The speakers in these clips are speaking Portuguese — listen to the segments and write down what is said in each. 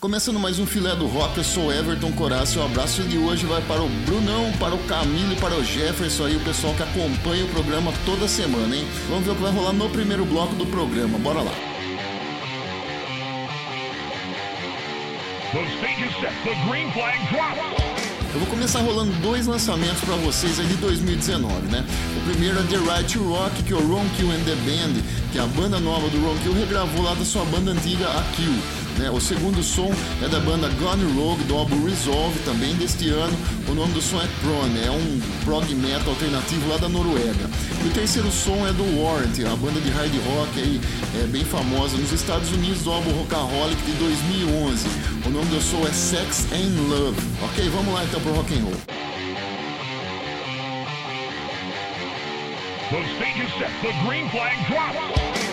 Começando mais um filé do rock, eu sou Everton Coraça. O abraço de hoje vai para o Brunão, para o Camilo e para o Jefferson aí, o pessoal que acompanha o programa toda semana, hein? Vamos ver o que vai rolar no primeiro bloco do programa. Bora lá. Eu vou começar rolando dois lançamentos para vocês aí de 2019, né? O primeiro é The Right to Rock, que é o Ron Kill and the Band, que é a banda nova do Ron Kill regravou lá da sua banda antiga, a Kill. Né? O segundo som é da banda Gone Rogue, do álbum Resolve, também deste ano. O nome do som é Prone, é um prog metal alternativo lá da Noruega. E o terceiro som é do Warrant, a banda de hard rock aí, é bem famosa nos Estados Unidos, do álbum Rockaholic de 2011. O nome do som é Sex and Love. Ok, vamos lá então pro rock and roll. The stage is set. The green flag drops.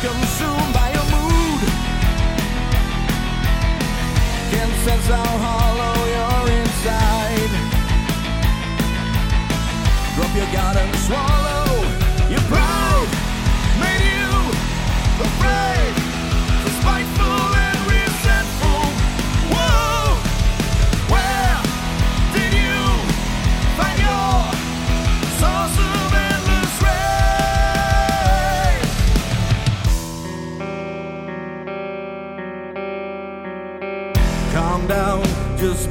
Consumed by your mood. Can't sense how hollow you're inside. Drop your guard and swallow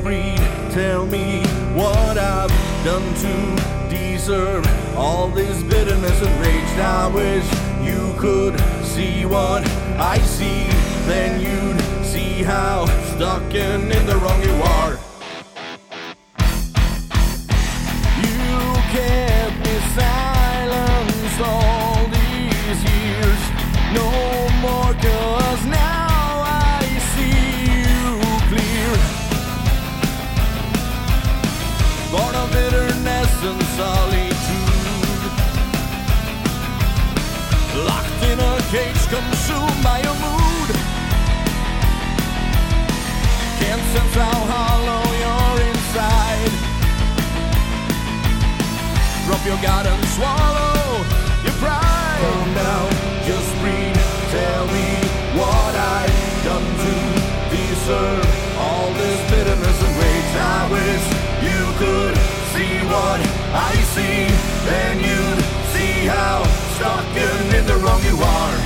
Tell me what I've done to deserve all this bitterness and rage. I wish you could see what I see. Then you'd see how stuck and in the wrong you are. Sense how hollow you're inside. Drop your guard and swallow your pride. Calm down, just breathe. Tell me what I've done to deserve all this bitterness and rage. I wish you could see what I see. Then you'd see how stuck and in the wrong you are.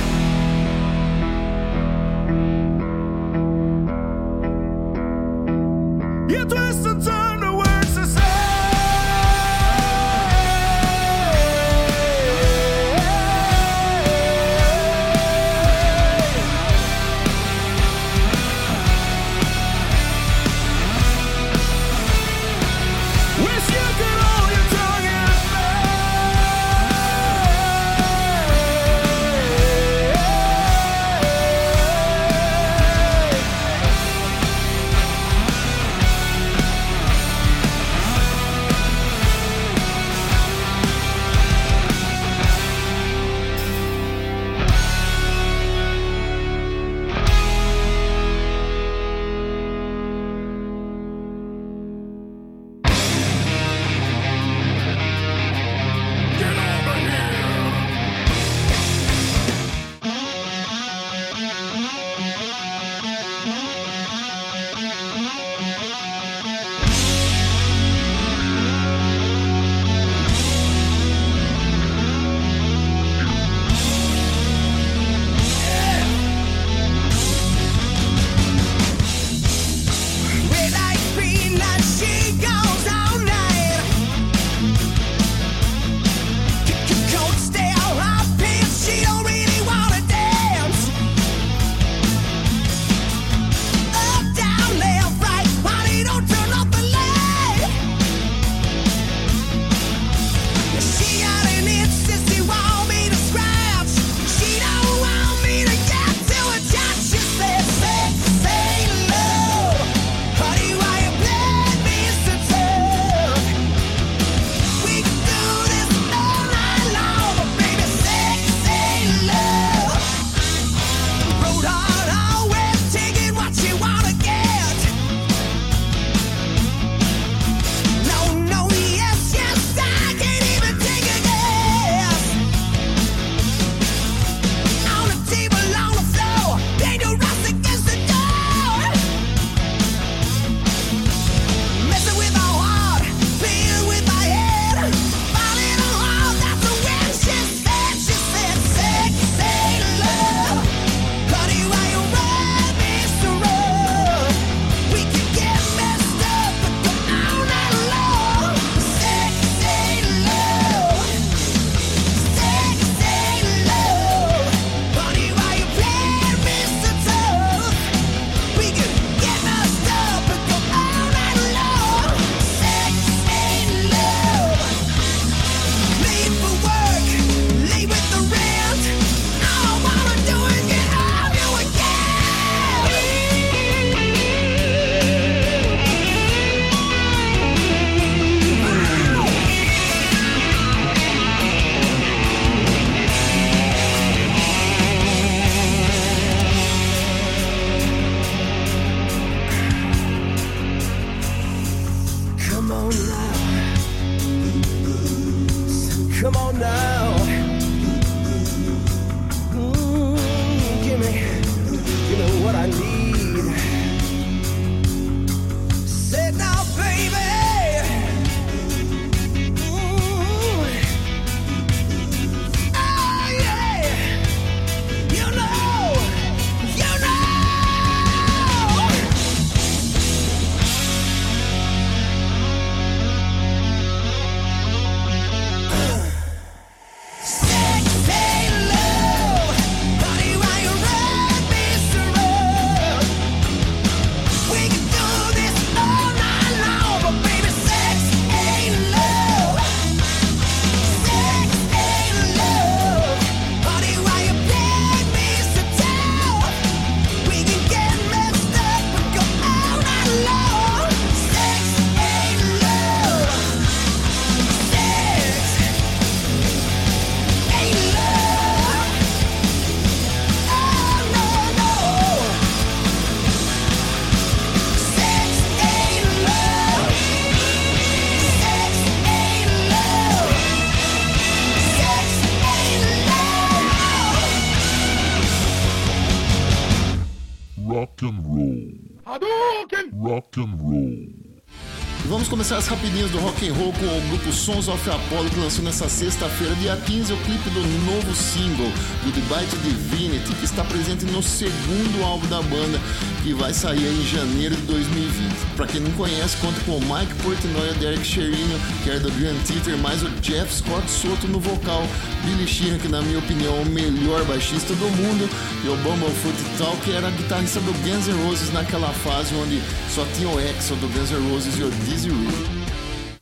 As rapidinhas do rock and roll com o grupo Sons of Apollo que lançou nessa sexta-feira, dia 15, o clipe do novo single do The Bite Divinity, que está presente no segundo álbum da banda, que vai sair em janeiro de 2020. Para quem não conhece, conta com o Mike Portnoy, Derek Sherino, que era do Grand Theater, mais o Jeff Scott Soto no vocal, Billy Sheehan, que na minha opinião é o melhor baixista do mundo, e o Bumblefoot Tal, que era guitarrista do Guns N' Roses naquela fase onde só tinha o Exo do Guns N' Roses e o Dizzy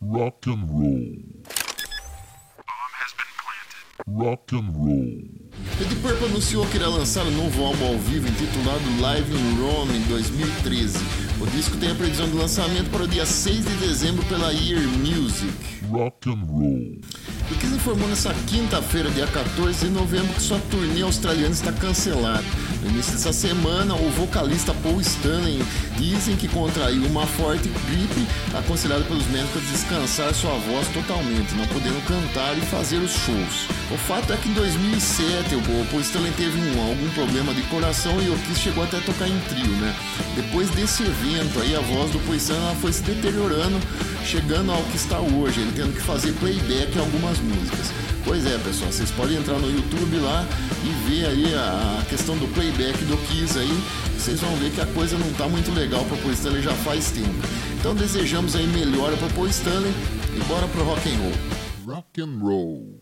Rock and roll. Rock and roll. Deep Purple anunciou que irá lançar um novo álbum ao vivo intitulado Live in Rome em 2013. O disco tem a previsão de lançamento para o dia 6 de dezembro pela Ear Music. Rock and roll. O Kiss informou nessa quinta-feira, dia 14 de novembro, que sua turnê australiana está cancelada. No início dessa semana, o vocalista Paul Stanley dizem que contraiu uma forte gripe, aconselhado pelos médicos a descansar sua voz totalmente, não podendo cantar e fazer os shows. O fato é que em 2007 o Paul Stanley teve um, algum problema de coração e o Kiss chegou até a tocar em trio, né? Depois desse evento aí, a voz do Paul Stanley foi se deteriorando, chegando ao que está hoje, ele tendo que fazer playback em algumas músicas. Pois é, pessoal, vocês podem entrar no YouTube lá e ver aí a questão do playback do Kiss aí. Vocês vão ver que a coisa não tá muito legal para Paul Stanley já faz tempo. Então desejamos aí melhora para Paul Stanley e bora pro rock and roll. Rock and roll.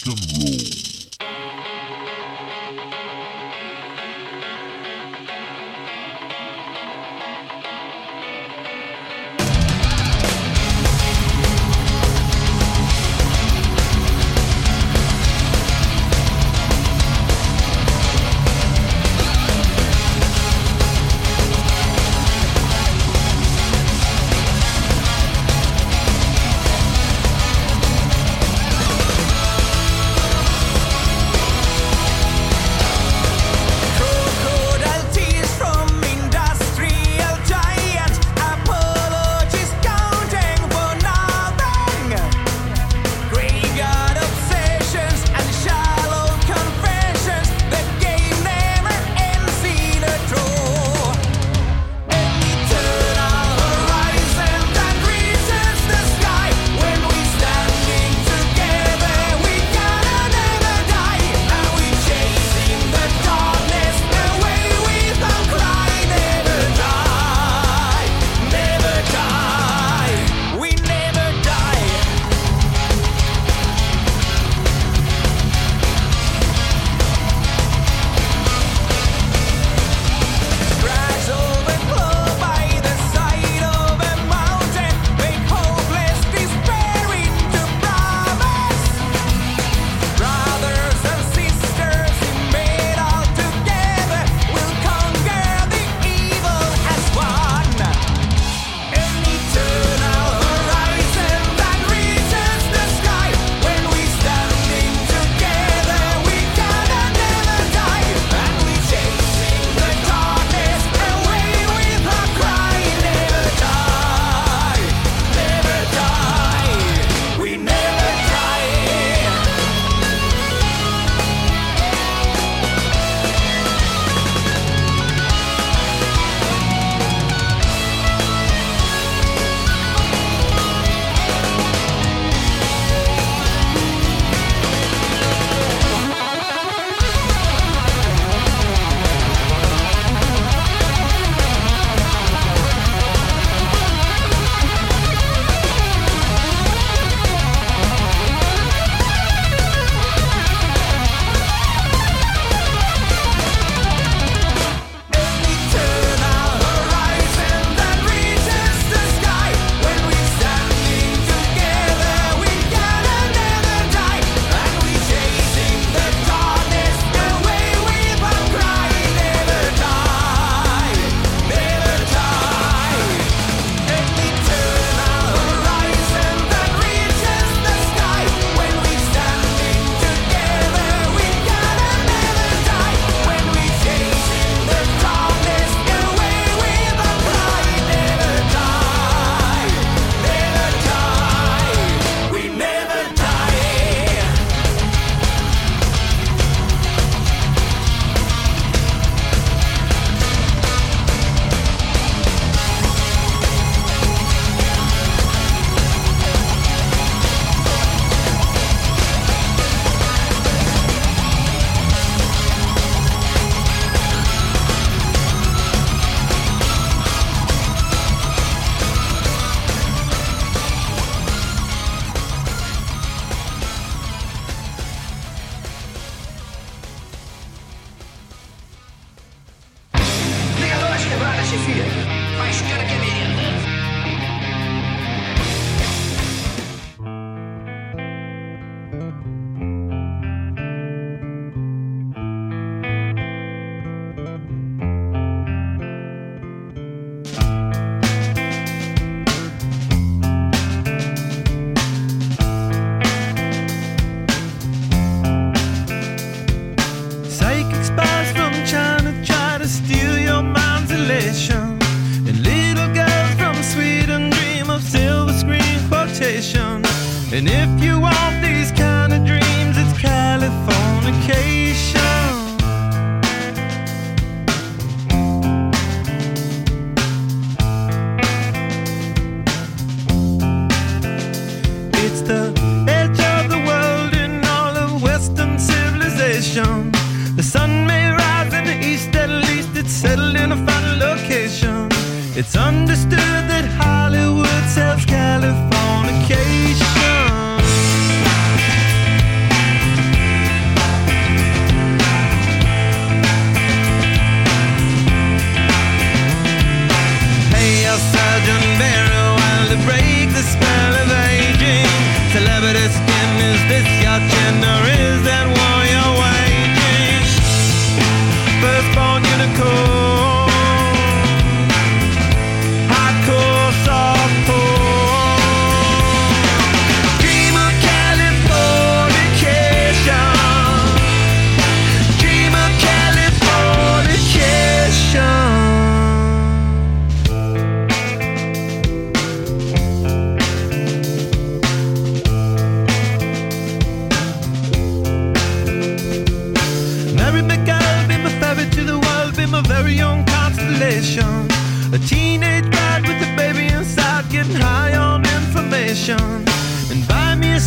Rock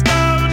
crystal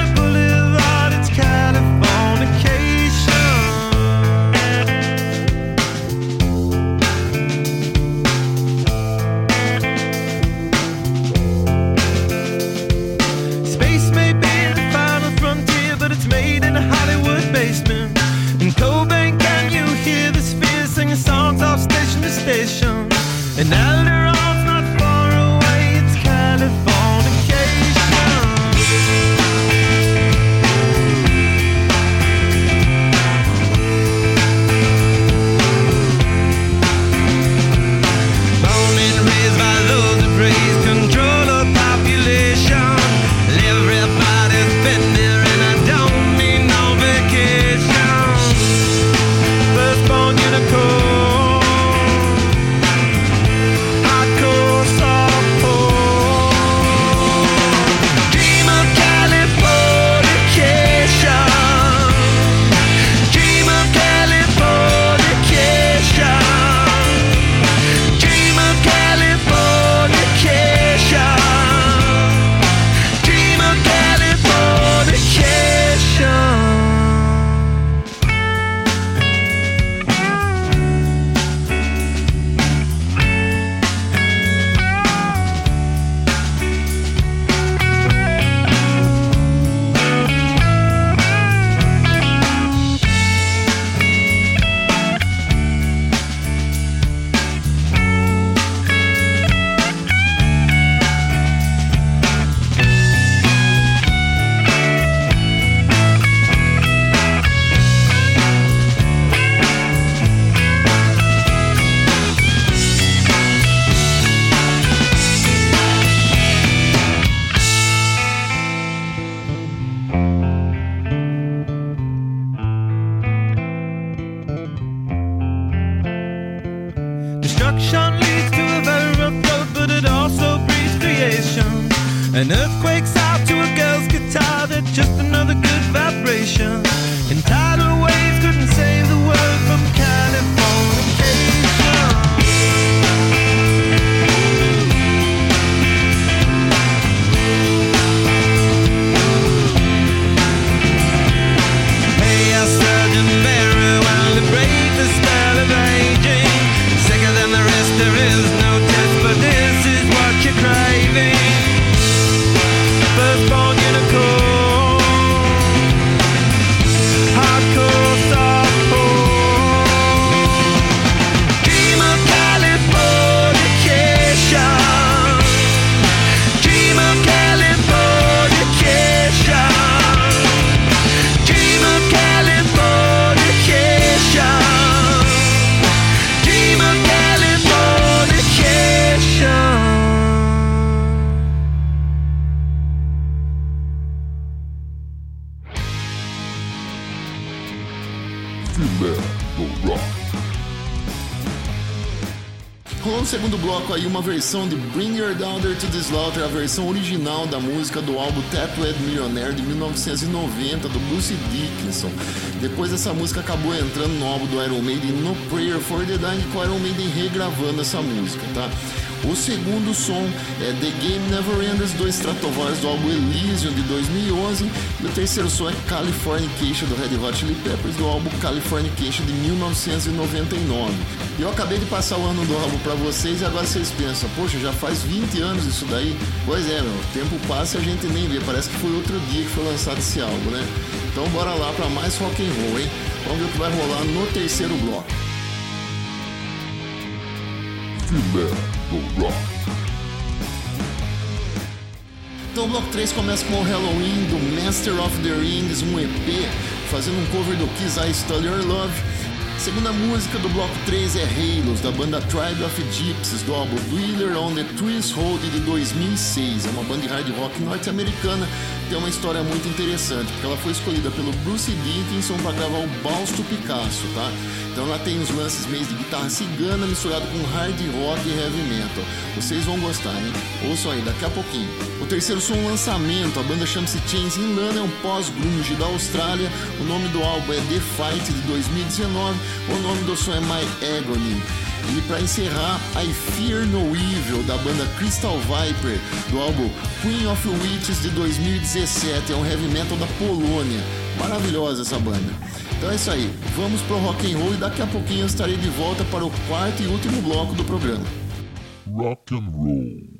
versão de Bring Your Daughter to the Slaughter, a versão original da música do álbum Tattooed Millionaire de 1990 do Bruce Dickinson. Depois essa música acabou entrando no álbum do Iron Maiden No Prayer for the Dying, com o Iron Maiden regravando essa música, tá? O segundo som é The Game Never Ends do Stratovarius do álbum Elysium de 2011 e o terceiro som é Californication do Red Hot Chili Peppers do álbum Californication de 1999. E eu acabei de passar o ano do álbum para vocês e agora vocês pensam, poxa, já faz 20 anos isso daí? Pois é, meu, o tempo passa e a gente nem vê, parece que foi outro dia que foi lançado esse álbum, né? Então bora lá para mais rock and roll, hein? Vamos ver o que vai rolar no terceiro bloco. Filé do Rock. Então o bloco 3 começa com o Halloween do Master of the Rings, um EP, fazendo um cover do Kiss I Stole Your Love. Segunda música do bloco 3 é Halos, da banda Tribe of Gypsies, do álbum Dweller on the Trees Hold de 2006. É uma banda de hard rock norte-americana, tem uma história muito interessante, porque ela foi escolhida pelo Bruce Dickinson para gravar o Balsto Picasso, tá? Então ela tem uns lances meio de guitarra cigana misturado com hard rock e heavy metal. Vocês vão gostar, hein? Ouçam aí, daqui a pouquinho. O terceiro som um lançamento, a banda chama-se Chains in Lana, é um pós-grunge da Austrália. O nome do álbum é The Fight de 2019. O nome do som é My Agony. E para encerrar, I Fear No Evil, da banda Crystal Viper, do álbum Queen of Witches de 2017. É um heavy metal da Polônia. Maravilhosa essa banda. Então é isso aí, vamos pro rock and roll e daqui a pouquinho eu estarei de volta para o quarto e último bloco do programa. Rock and roll.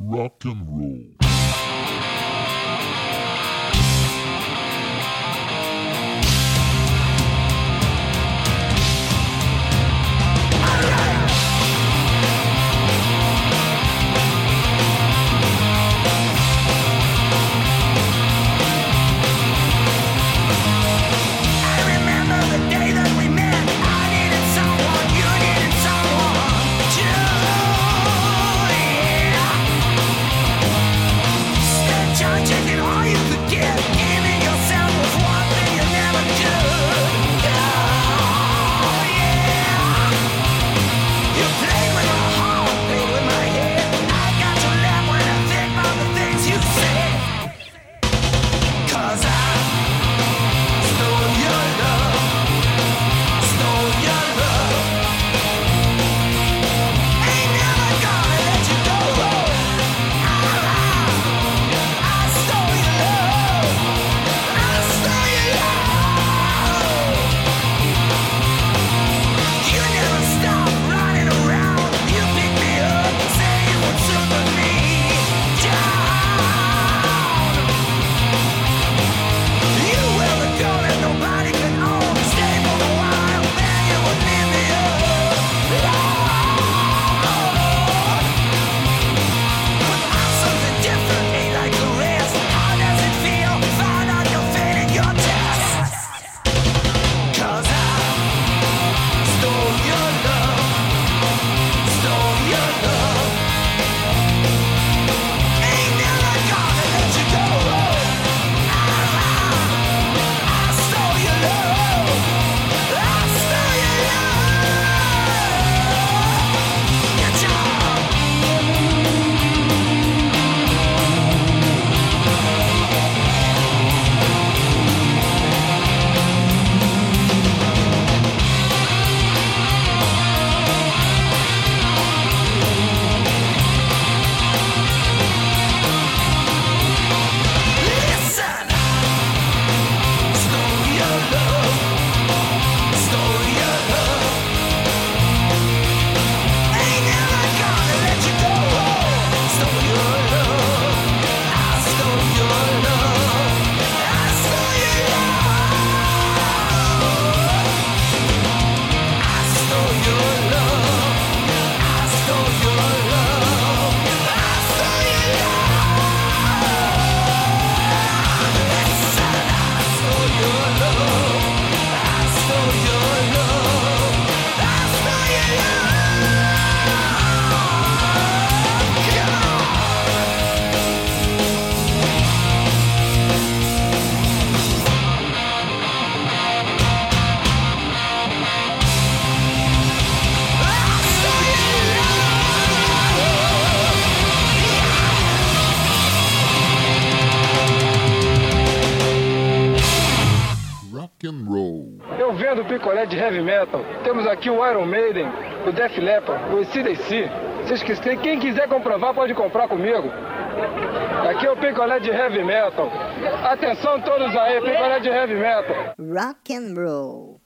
Rock and roll. O Def Leppard, o ACDC. Quem quiser comprovar pode comprar comigo. Aqui é o picolé de heavy metal. Atenção todos aí, picolé de heavy metal. Rock and roll.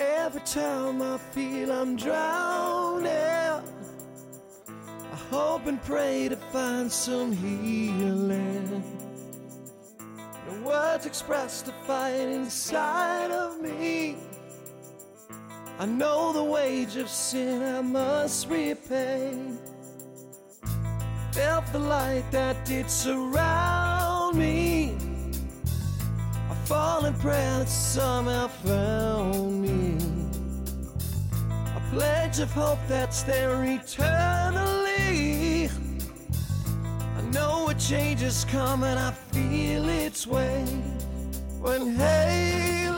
Every time I feel I'm drowning, hope and pray to find some healing. No words express the fight inside of me. I know the wage of sin I must repay. Felt the light that did surround me. A fallen prayer that somehow found me. A pledge of hope that's there eternally. I know a change is coming, I feel its way. When halos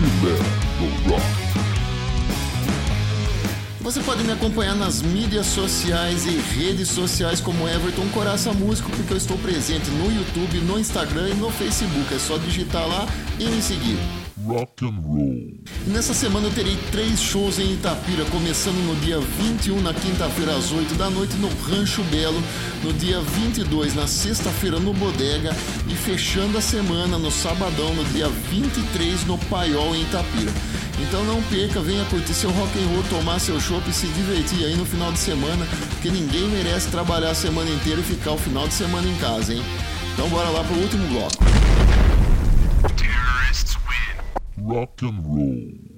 Do Você pode me acompanhar nas mídias sociais e redes sociais como Everton Coraça Músico, porque eu estou presente no YouTube, no Instagram e no Facebook. É só digitar lá e me seguir. Rock and roll. Nessa semana eu terei três shows em Itapira, começando no dia 21, na quinta-feira, às 8 da noite, no Rancho Belo, no dia 22, na sexta-feira, no Bodega, e fechando a semana no sabadão, no dia 23, no Paiol, em Itapira. Então não perca, venha curtir seu rock and roll, tomar seu chopp e se divertir aí no final de semana, porque ninguém merece trabalhar a semana inteira e ficar o final de semana em casa, hein? Então bora lá pro último bloco. Rock and roll.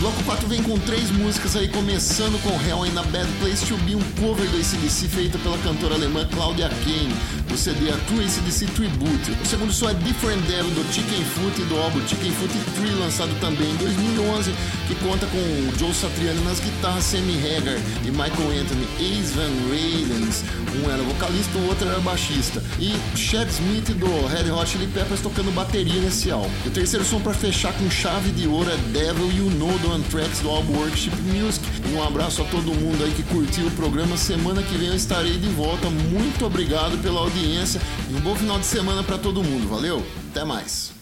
Bloco 4 vem com três músicas aí, começando com Hell in a Bad Place to Be, um cover do ACDC feita pela cantora alemã Claudia Kane, do CD A True ACDC Tribute. O segundo som é Different Devil, do Chicken Foot, do álbum Chicken Foot 3, lançado também em 2011, que conta com o Joe Satriani nas guitarras, Sammy Hagar e Michael Anthony, Ace Van Ralens, um era vocalista, o outro era baixista, e Chad Smith do Red Hot Chili Peppers tocando bateria nesse álbum. E o terceiro som para fechar com chave de ouro é Devil You Know do Anthrax do álbum Worship Music. Um abraço a todo mundo aí que curtiu o programa. Semana que vem eu estarei de volta. Muito obrigado pela audiência e um bom final de semana para todo mundo. Valeu, até mais.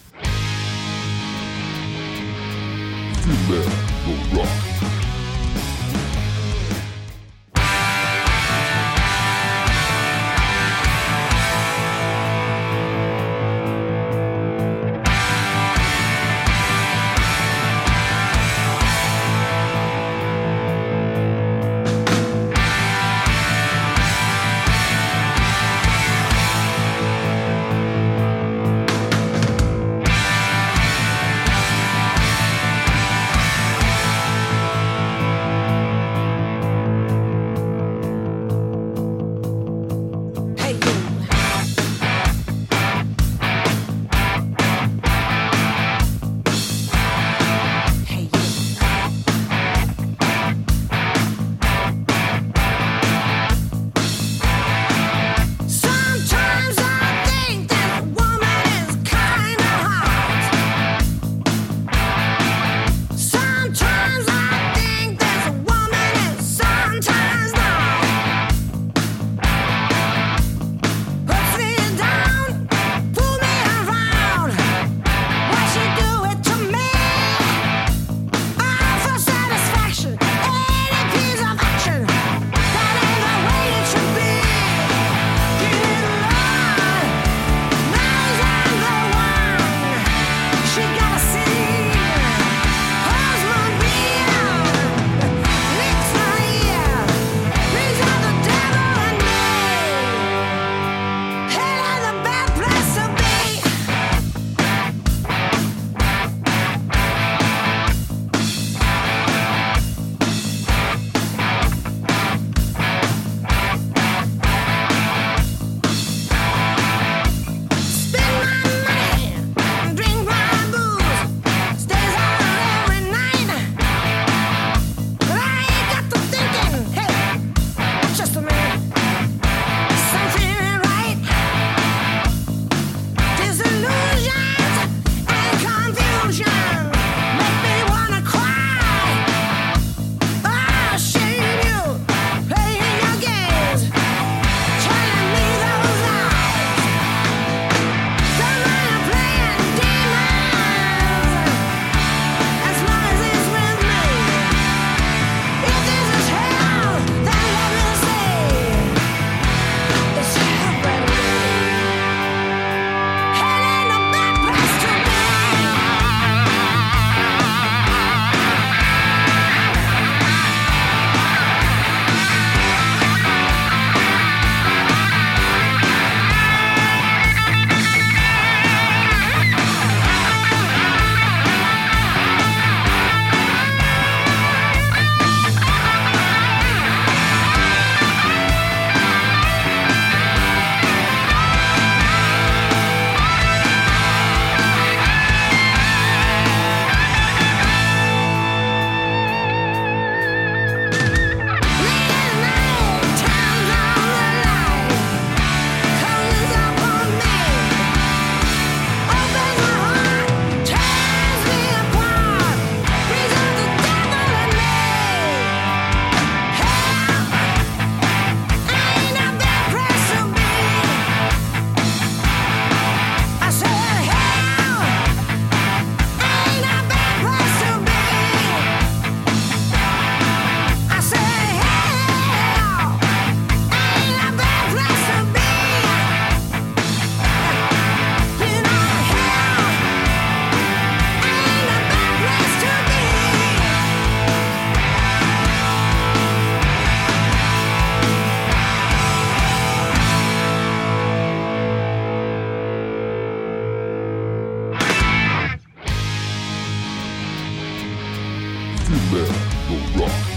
you better go rock.